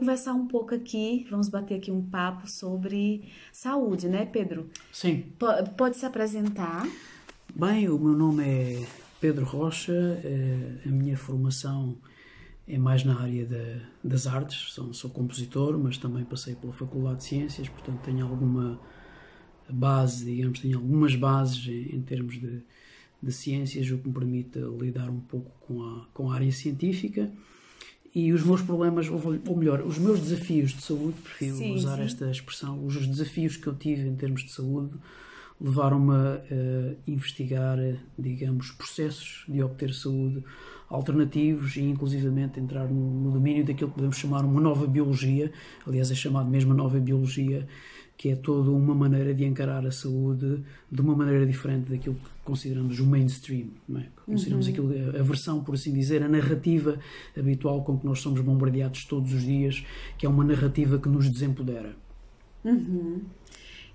conversar um pouco aqui, vamos bater aqui um papo sobre saúde, né, Pedro? Sim. P pode se apresentar? Bem, o meu nome é Pedro Rocha, é, a minha formação é mais na área da, das artes, sou, sou compositor, mas também passei pela Faculdade de Ciências, portanto tenho alguma base, digamos, tenho algumas bases em, em termos de, de ciências, o que me permite lidar um pouco com a, com a área científica. E os meus problemas, ou melhor, os meus desafios de saúde, prefiro sim, usar sim. esta expressão, os desafios que eu tive em termos de saúde levaram-me a investigar, digamos, processos de obter saúde alternativos e inclusivamente entrar no, no domínio daquilo que podemos chamar uma nova biologia, aliás é chamado mesmo nova biologia, que é toda uma maneira de encarar a saúde de uma maneira diferente daquilo que consideramos o mainstream. É? Consideramos uhum. aquilo, a versão, por assim dizer, a narrativa habitual com que nós somos bombardeados todos os dias, que é uma narrativa que nos desempodera. Uhum.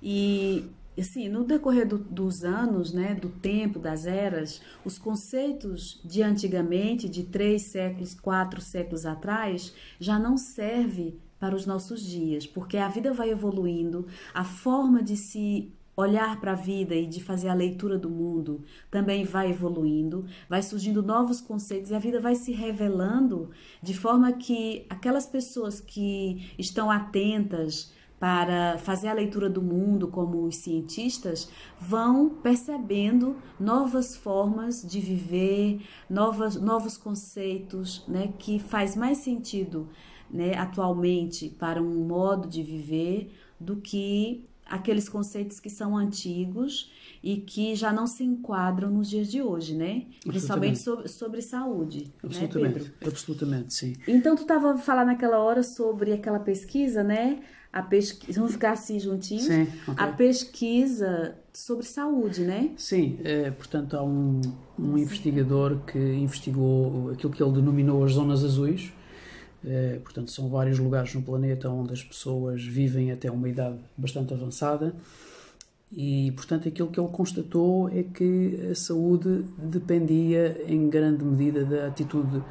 E assim, no decorrer do, dos anos, né, do tempo, das eras, os conceitos de antigamente, de três séculos, quatro séculos atrás, já não serve para os nossos dias, porque a vida vai evoluindo, a forma de se olhar para a vida e de fazer a leitura do mundo também vai evoluindo, vai surgindo novos conceitos e a vida vai se revelando de forma que aquelas pessoas que estão atentas para fazer a leitura do mundo como os cientistas vão percebendo novas formas de viver, novas, novos conceitos, né, que faz mais sentido né, atualmente para um modo de viver do que aqueles conceitos que são antigos e que já não se enquadram nos dias de hoje, né? Principalmente sobre, sobre saúde. Né, absolutamente, né, absolutamente, sim. Então tu estava falando naquela hora sobre aquela pesquisa, né? A pesquisa, vamos ficar assim juntinhos? Sim. Okay. A pesquisa sobre saúde, né? Sim, é, portanto há um, um investigador que investigou aquilo que ele denominou as zonas azuis, é, portanto, são vários lugares no planeta onde as pessoas vivem até uma idade bastante avançada. E, portanto, aquilo que ele constatou é que a saúde dependia em grande medida da atitude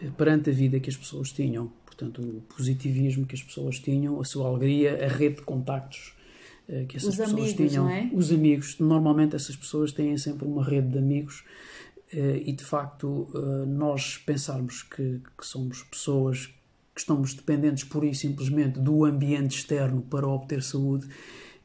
eh, perante a vida que as pessoas tinham. Portanto, o positivismo que as pessoas tinham, a sua alegria, a rede de contactos eh, que essas os pessoas amigos, tinham. É? Os amigos. Normalmente, essas pessoas têm sempre uma rede de amigos eh, e de facto eh, nós pensarmos que, que, somos pessoas que estamos dependentes pura e simplesmente do ambiente externo para obter saúde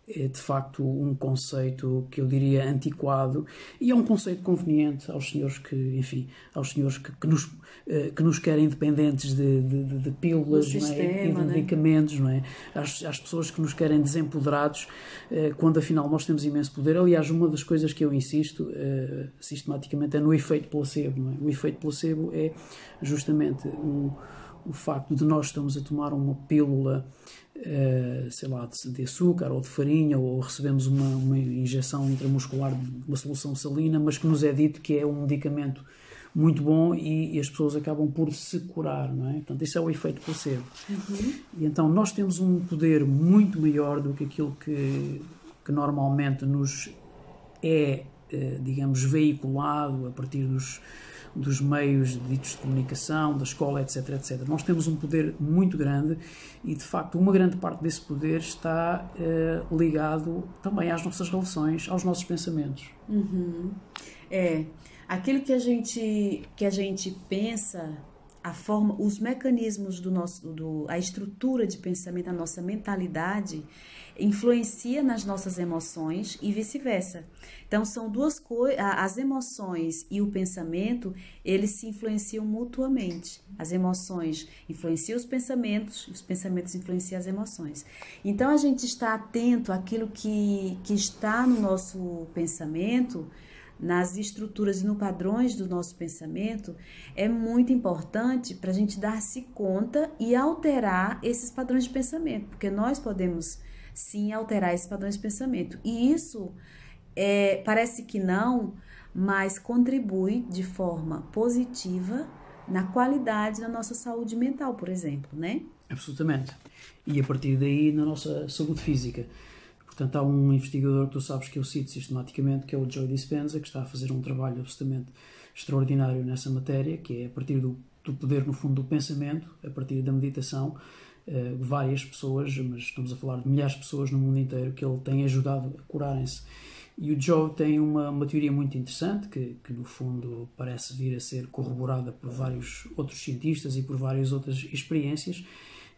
é de facto um conceito que eu diria antiquado e é um conceito conveniente aos senhores que, enfim, aos senhores que, que nos, eh, que nos querem dependentes de, de, de pílulas sistema, é? e de né? medicamentos, não é? Às, às, pessoas que nos querem desempoderados, eh, quando afinal nós temos imenso poder. Aliás, uma das coisas que eu insisto uh, sistematicamente é no efeito placebo, não é? O efeito placebo é justamente um, o facto de nós estamos a tomar uma pílula Uh, sei lá, de, de, açúcar ou de farinha, ou recebemos uma, uma injeção intramuscular de uma solução salina, mas que nos é dito que é um medicamento muito bom e, e as pessoas acabam por se curar, não é? Portanto, isso é o efeito placebo. Uhum. E então nós temos um poder muito maior do que aquilo que, que normalmente nos é, uh, digamos, veiculado a partir dos dos meios ditos de comunicação, da escola, etc, etc. Nós temos um poder muito grande e, de facto, uma grande parte desse poder está uh, ligado também às nossas relações, aos nossos pensamentos. Uhum. É, aquilo que a gente que a gente pensa, a forma, os mecanismos do nosso, do, a estrutura de pensamento, a nossa mentalidade influencia nas nossas emoções e vice-versa. Então são duas coisas, as emoções e o pensamento, eles se influenciam mutuamente. As emoções influenciam os pensamentos, os pensamentos influenciam as emoções. Então a gente está atento àquilo que, que está no nosso pensamento, nas estruturas e no padrões do nosso pensamento, é muito importante para a gente dar-se conta e alterar esses padrões de pensamento, porque nós podemos sim alterar esses padrões de pensamento. E isso é, parece que não, mas contribui de forma positiva na qualidade da nossa saúde mental, por exemplo, né? Absolutamente. E a partir daí na nossa saúde física. Portanto, há um investigador que tu sabes que eu cito sistematicamente, que é o Joe Dispenza, que está a fazer um trabalho absolutamente extraordinário nessa matéria, que é a partir do, do poder, no fundo, do pensamento, a partir da meditação, uh, várias pessoas, mas estamos a falar de milhares de pessoas no mundo inteiro que ele tem ajudado a curarem-se. E o Joe tem uma, uma teoria muito interessante, que, que no fundo parece vir a ser corroborada por vários outros cientistas e por várias outras experiências,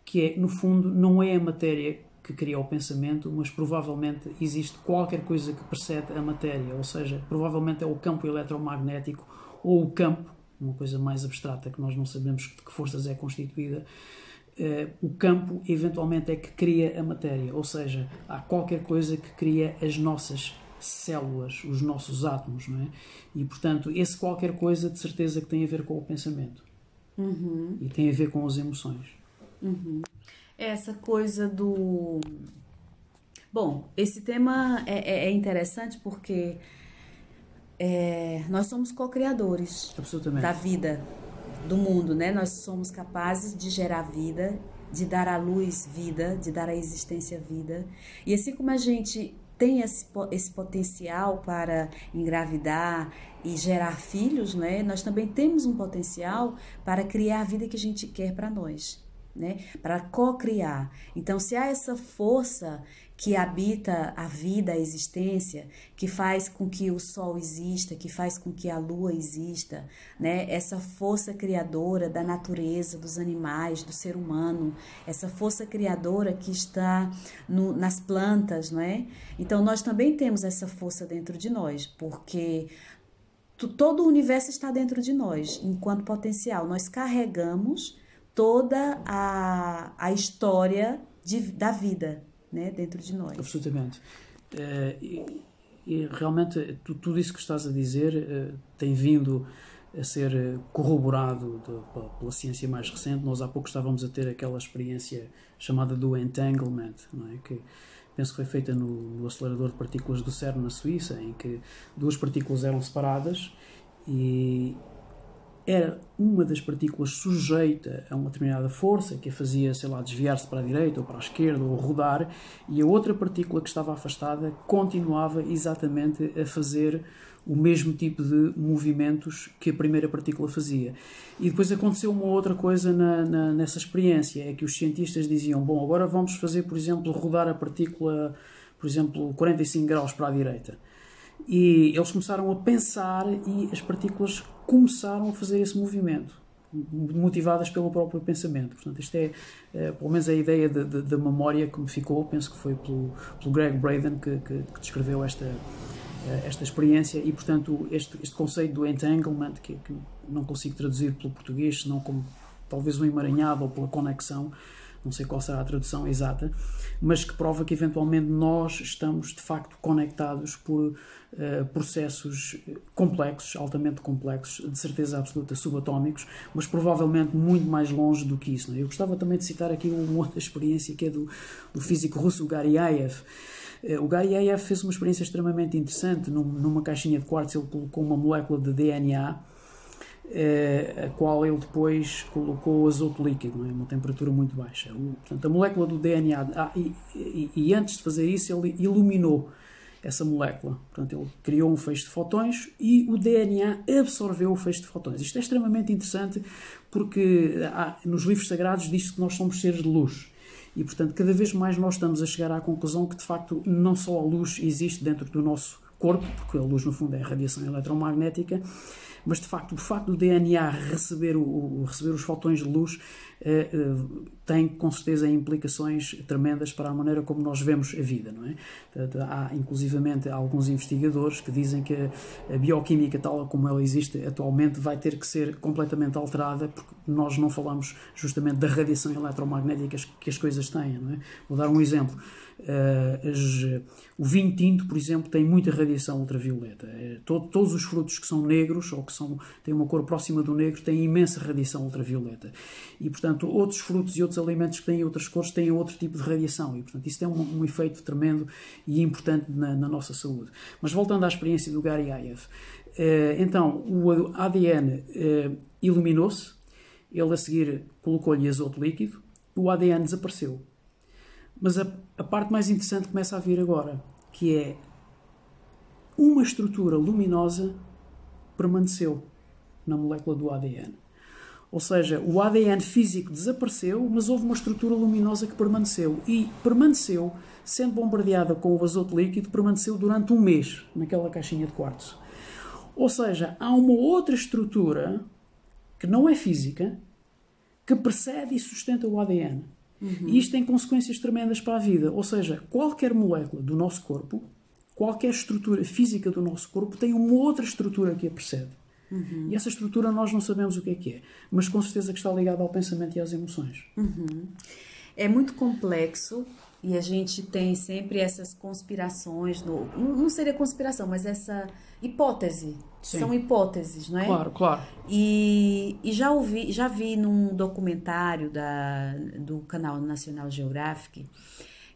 que é, no fundo, não é a matéria que cria o pensamento, mas provavelmente existe qualquer coisa que precede a matéria, ou seja, provavelmente é o campo eletromagnético ou o campo, uma coisa mais abstrata que nós não sabemos de que forças é constituída, uh, o campo eventualmente é que cria a matéria, ou seja, há qualquer coisa que cria as nossas células, os nossos átomos, não é? E portanto, esse qualquer coisa de certeza que tem a ver com o pensamento uhum. e tem a ver com as emoções. Uhum. Essa coisa do. Bom, esse tema é, é, é interessante porque é, nós somos co-criadores da vida, do mundo, né? Nós somos capazes de gerar vida, de dar à luz vida, de dar à existência vida. E assim como a gente tem esse, esse potencial para engravidar e gerar filhos, né? Nós também temos um potencial para criar a vida que a gente quer para nós, né? Para co-criar. Então, se há essa força que habita a vida, a existência, que faz com que o sol exista, que faz com que a lua exista, né? Essa força criadora da natureza, dos animais, do ser humano, essa força criadora que está no, nas plantas, não é? Então nós também temos essa força dentro de nós, porque todo o universo está dentro de nós, enquanto potencial. Nós carregamos toda a, a história de, da vida, né, dentro de nós. Absolutamente. Uh, e, e, realmente tu, tudo isso que estás a dizer uh, tem vindo a ser eh, corroborado de, pela ciência mais recente. Nós há pouco estávamos a ter aquela experiência chamada do entanglement, é? que penso que foi feita no, no acelerador de partículas do CERN na Suíça, em que duas partículas eram separadas e, era uma das partículas sujeita a uma determinada força que a fazia, sei lá, desviar-se para a direita ou para a esquerda ou rodar, e a outra partícula que estava afastada continuava exatamente a fazer o mesmo tipo de movimentos que a primeira partícula fazia. E depois aconteceu uma outra coisa na, na, nessa experiência, é que os cientistas diziam, bom, agora vamos fazer, por exemplo, rodar a partícula, por exemplo, 45 graus para a direita. E eles começaram a pensar e as partículas começaram a fazer esse movimento, motivadas pelo próprio pensamento. Portanto, isto é, é pelo menos a ideia da memória que me ficou, penso que foi pelo, pelo Greg Braden que, que, que descreveu esta, eh, esta experiência e, portanto, este, este conceito do entanglement, que, que não consigo traduzir pelo português, senão como talvez um emaranhado ou pela conexão, não sei qual será a tradução exata, mas que prova que eventualmente nós estamos de facto conectados por uh, processos complexos, altamente complexos, de certeza absoluta subatómicos, mas provavelmente muito mais longe do que isso. É? Eu gostava também de citar aqui uma outra experiência que é do, do físico russo Garyaev. Uh, o Garyaev fez uma experiência extremamente interessante. Num, numa caixinha de quartzo, ele colocou uma molécula de DNA eh, a qual ele depois colocou azoto líquido, é? uma temperatura muito baixa. Portanto, a molécula do DNA, ah, e, e, e, antes de fazer isso, ele iluminou essa molécula. Portanto, ele criou um feixe de fotões e o DNA absorveu o feixe de fotões. Isto é extremamente interessante porque ah, nos livros sagrados diz-se que nós somos seres de luz. E, portanto, cada vez mais nós estamos a chegar à conclusão que, de facto, não só a luz existe dentro do nosso corpo, porque a luz, no fundo, é a radiação eletromagnética, mas de facto o facto do DNA receber, o, receber os fotões de luz tem com certeza implicações tremendas para a maneira como nós vemos a vida, não é? Há inclusivamente alguns investigadores que dizem que a bioquímica tal como ela existe atualmente vai ter que ser completamente alterada porque nós não falamos justamente da radiação eletromagnética que as coisas têm, não é? Vou dar um exemplo. As, o vinho tinto, por exemplo, tem muita radiação ultravioleta. Todo, todos os frutos que são negros ou que são, têm uma cor próxima do negro têm imensa radiação ultravioleta. E, portanto, outros frutos e outros alimentos que têm outras cores têm outro tipo de radiação. E, portanto, isso tem um, um efeito tremendo e importante na, na, nossa saúde. Mas voltando à experiência do Gary Ayev. Uh, então, o ADN iluminou-se, ele a seguir colocou-lhe azoto líquido, o ADN desapareceu mas a, a parte mais interessante começa a vir agora, que é uma estrutura luminosa permaneceu na molécula do ADN. Ou seja, o ADN físico desapareceu, mas houve uma estrutura luminosa que permaneceu. E permaneceu, sendo bombardeada com o azoto líquido, permaneceu durante um mês naquela caixinha de quartzo. Ou seja, há uma outra estrutura que não é física, que precede e sustenta o ADN. Uhum. E isto tem consequências tremendas para a vida. Ou seja, qualquer molécula do nosso corpo, qualquer estrutura física do nosso corpo, tem uma outra estrutura que a precede. Uhum. E essa estrutura nós não sabemos o que é que é, mas com certeza que está ligada ao pensamento e às emoções. Uhum. É muito complexo e a gente tem sempre essas conspirações, no, não seria conspiração, mas essa hipótese. Sim. São hipóteses, não é? Claro, claro. E, e já ouvi, já vi num documentário da, do canal National Geographic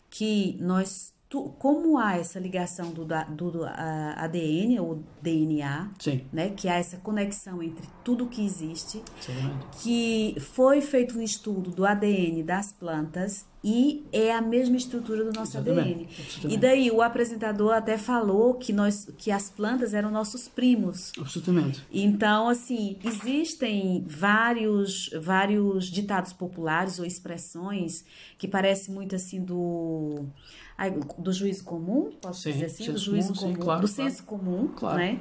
que nós tu, como há essa ligação do, do, do ADN ou DNA, Sim. né, que há essa conexão entre tudo que existe, Exatamente. que foi feito um estudo do ADN das plantas e é a mesma estrutura do nosso Exatamente. ADN. E daí o apresentador até falou que nós que as plantas eram nossos primos. Absolutamente. Então, assim, existem vários vários ditados populares ou expressões que parecem muito assim do do juízo comum, posso sim, dizer assim, do juízo comum, sim, claro, do claro. senso comum, Claro. né?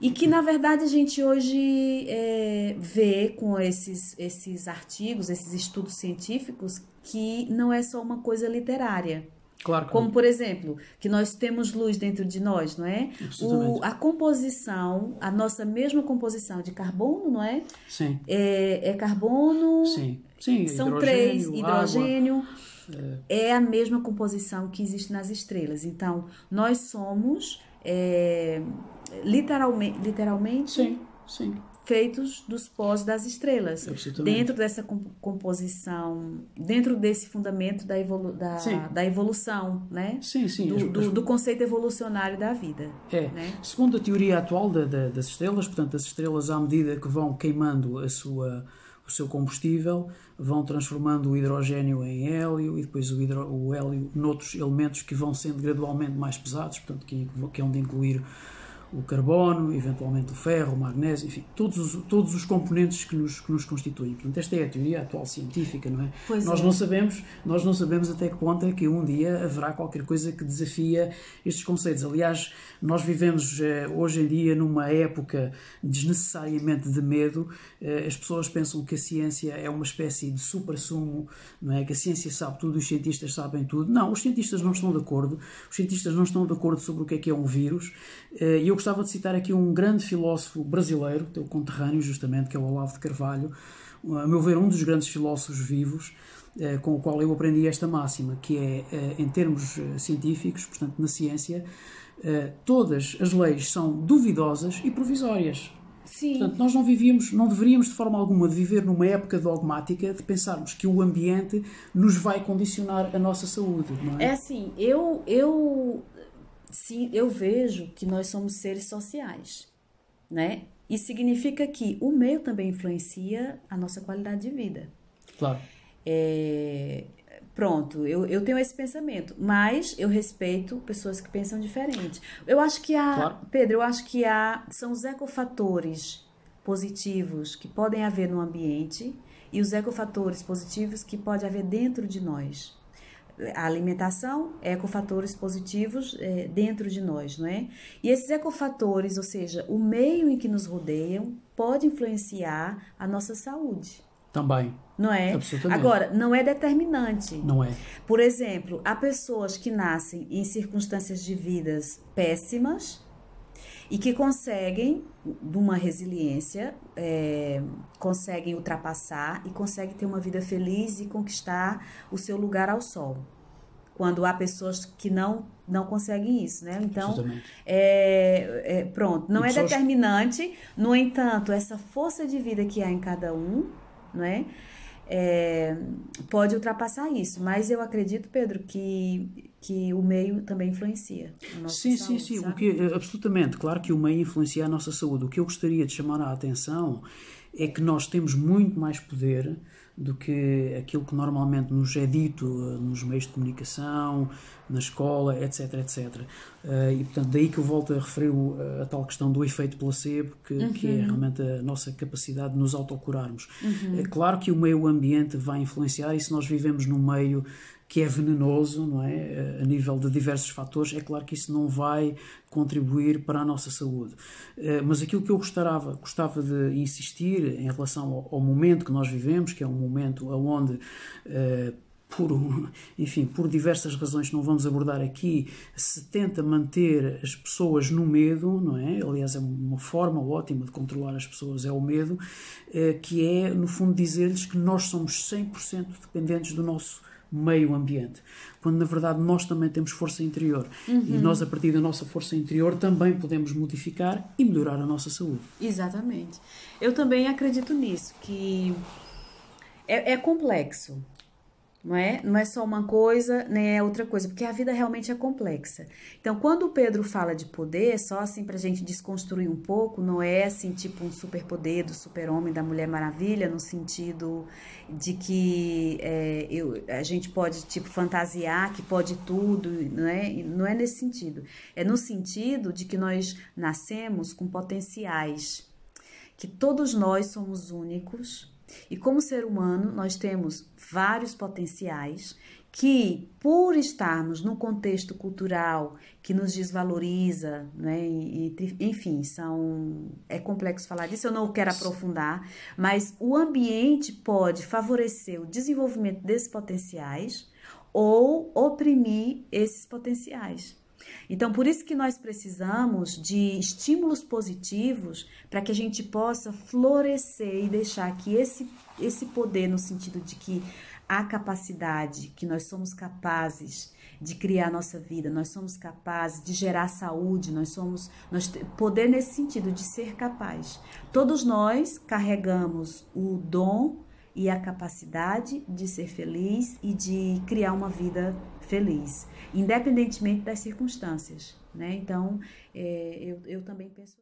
E que, na verdade, a gente hoje é, vê com esses, esses artigos, esses estudos científicos, que não é só uma coisa literária. Claro Como, não. por exemplo, que nós temos luz dentro de nós, não é? O, a composição, a nossa mesma composição de carbono, não é? Sim, É, é carbono, sim. Sim, são três, hidrogênio, hidrogênio. É a mesma composição que existe nas estrelas. Então, nós somos é, literalmente, literalmente. Sim, sim. feitos dos pós das estrelas. Dentro dessa com- composição, dentro desse fundamento da, evolu da, da evolução, né? Sim, sim. Do, do, do conceito evolucionário da vida. É. né? Segundo a teoria atual da- da- das estrelas, portanto, as estrelas, à medida que vão queimando a sua, o seu combustível, vão transformando o hidrogênio em hélio e depois o, hidro, o hélio noutros elementos que vão sendo gradualmente mais pesados, portanto, que, que hão de incluir o carbono, eventualmente o ferro, o magnésio, enfim, todos os, todos os componentes que nos, que nos constituem. Portanto, esta é a teoria atual científica, não é? Pois nós é. não sabemos, nós não sabemos até que ponto é que um dia haverá qualquer coisa que desafia estes conceitos. Aliás, nós vivemos eh, hoje em dia numa época desnecessariamente de medo. Eh, as pessoas pensam que a ciência é uma espécie de supra-sumo, não é? Que a ciência sabe tudo, os cientistas sabem tudo. Não, os cientistas não estão de acordo. Os cientistas não estão de acordo sobre o que é que é um vírus. Eh, E eu gostava de citar aqui um grande filósofo brasileiro, teu conterrâneo justamente, que é o Olavo de Carvalho, a meu ver, um dos grandes filósofos vivos, eh, com o qual eu aprendi esta máxima, que é, eh, em termos eh, científicos, portanto, na ciência, todas as leis são duvidosas e provisórias. Sim. Portanto, nós não vivíamos, não deveríamos de forma alguma de viver numa época dogmática de pensarmos que o ambiente nos vai condicionar a nossa saúde, não É é? assim, eu, eu, sim, eu vejo que nós somos seres sociais, né? E significa que o meio também influencia a nossa qualidade de vida. Claro. É, pronto, eu, eu tenho esse pensamento, mas eu respeito pessoas que pensam diferente. Eu acho que há, Claro. Pedro, eu acho que há, são os ecofatores positivos que podem haver no ambiente e os ecofatores positivos que pode haver dentro de nós. A alimentação, ecofatores positivos é, dentro de nós, não é? E esses ecofatores, ou seja, o meio em que nos rodeiam, pode influenciar a nossa saúde, Também. não é? Absolutamente. Agora, não é determinante. Não é? Por exemplo, há pessoas que nascem em circunstâncias de vidas péssimas e que conseguem, de uma resiliência, é, conseguem ultrapassar e conseguem ter uma vida feliz e conquistar o seu lugar ao sol. Quando há pessoas que não, não conseguem isso, né? Então, é, é, pronto, não E é pessoas- determinante, no entanto, essa força de vida que há em cada um, né, é, pode ultrapassar isso. Mas eu acredito, Pedro, que, que o meio também influencia. a nossa Sim, saúde, sim, sim. O sabe? que, eh, absolutamente. Claro que o meio influencia a nossa saúde. O que eu gostaria de chamar a atenção é que nós temos muito mais poder do que aquilo que normalmente nos é dito uh, nos meios de comunicação, na escola, etc, etc. Uh, e portanto daí que eu volto a referir a tal questão do efeito placebo, que, uhum. que é realmente a nossa capacidade de nos autocurarmos. Uhum. É claro que o meio ambiente vai influenciar e se nós vivemos num meio que é venenoso, não é? A nível de diversos fatores, é claro que isso não vai contribuir para a nossa saúde. Eh, mas aquilo que eu gostava, gostava de insistir em relação ao, ao momento que nós vivemos, que é um momento onde eh, por, enfim, por diversas razões que não vamos abordar aqui, se tenta manter as pessoas no medo, não é? Aliás, é uma forma ótima de controlar as pessoas, é o medo, eh, que é, no fundo, dizer-lhes que nós somos 100% dependentes do nosso meio ambiente, quando na verdade nós também temos força interior uhum. e nós a partir da nossa força interior também podemos modificar e melhorar a nossa saúde. Exatamente. Eu também acredito nisso, que é, é complexo não é? Não é só uma coisa, nem é outra coisa, porque a vida realmente é complexa. Então, quando o Pedro fala de poder, só assim para a gente desconstruir um pouco, não é assim tipo um superpoder do super-homem, da Mulher Maravilha, no sentido de que é, eu, a gente pode tipo fantasiar que pode tudo, não é? Não é nesse sentido. É no sentido de que nós nascemos com potenciais, que todos nós somos únicos e como ser humano, nós temos vários potenciais que, por estarmos num contexto cultural que nos desvaloriza, né, e, enfim, são é complexo falar disso, eu não quero aprofundar, mas o ambiente pode favorecer o desenvolvimento desses potenciais ou oprimir esses potenciais. Então, por isso que nós precisamos de estímulos positivos para que a gente possa florescer e deixar que esse, esse poder, no sentido de que a capacidade, que nós somos capazes de criar nossa vida, nós somos capazes de gerar saúde, nós somos nós poder nesse sentido de ser capaz. Todos nós carregamos o dom e a capacidade de ser feliz e de criar uma vida feliz, independentemente das circunstâncias. Né? Então, é, eu, eu também penso.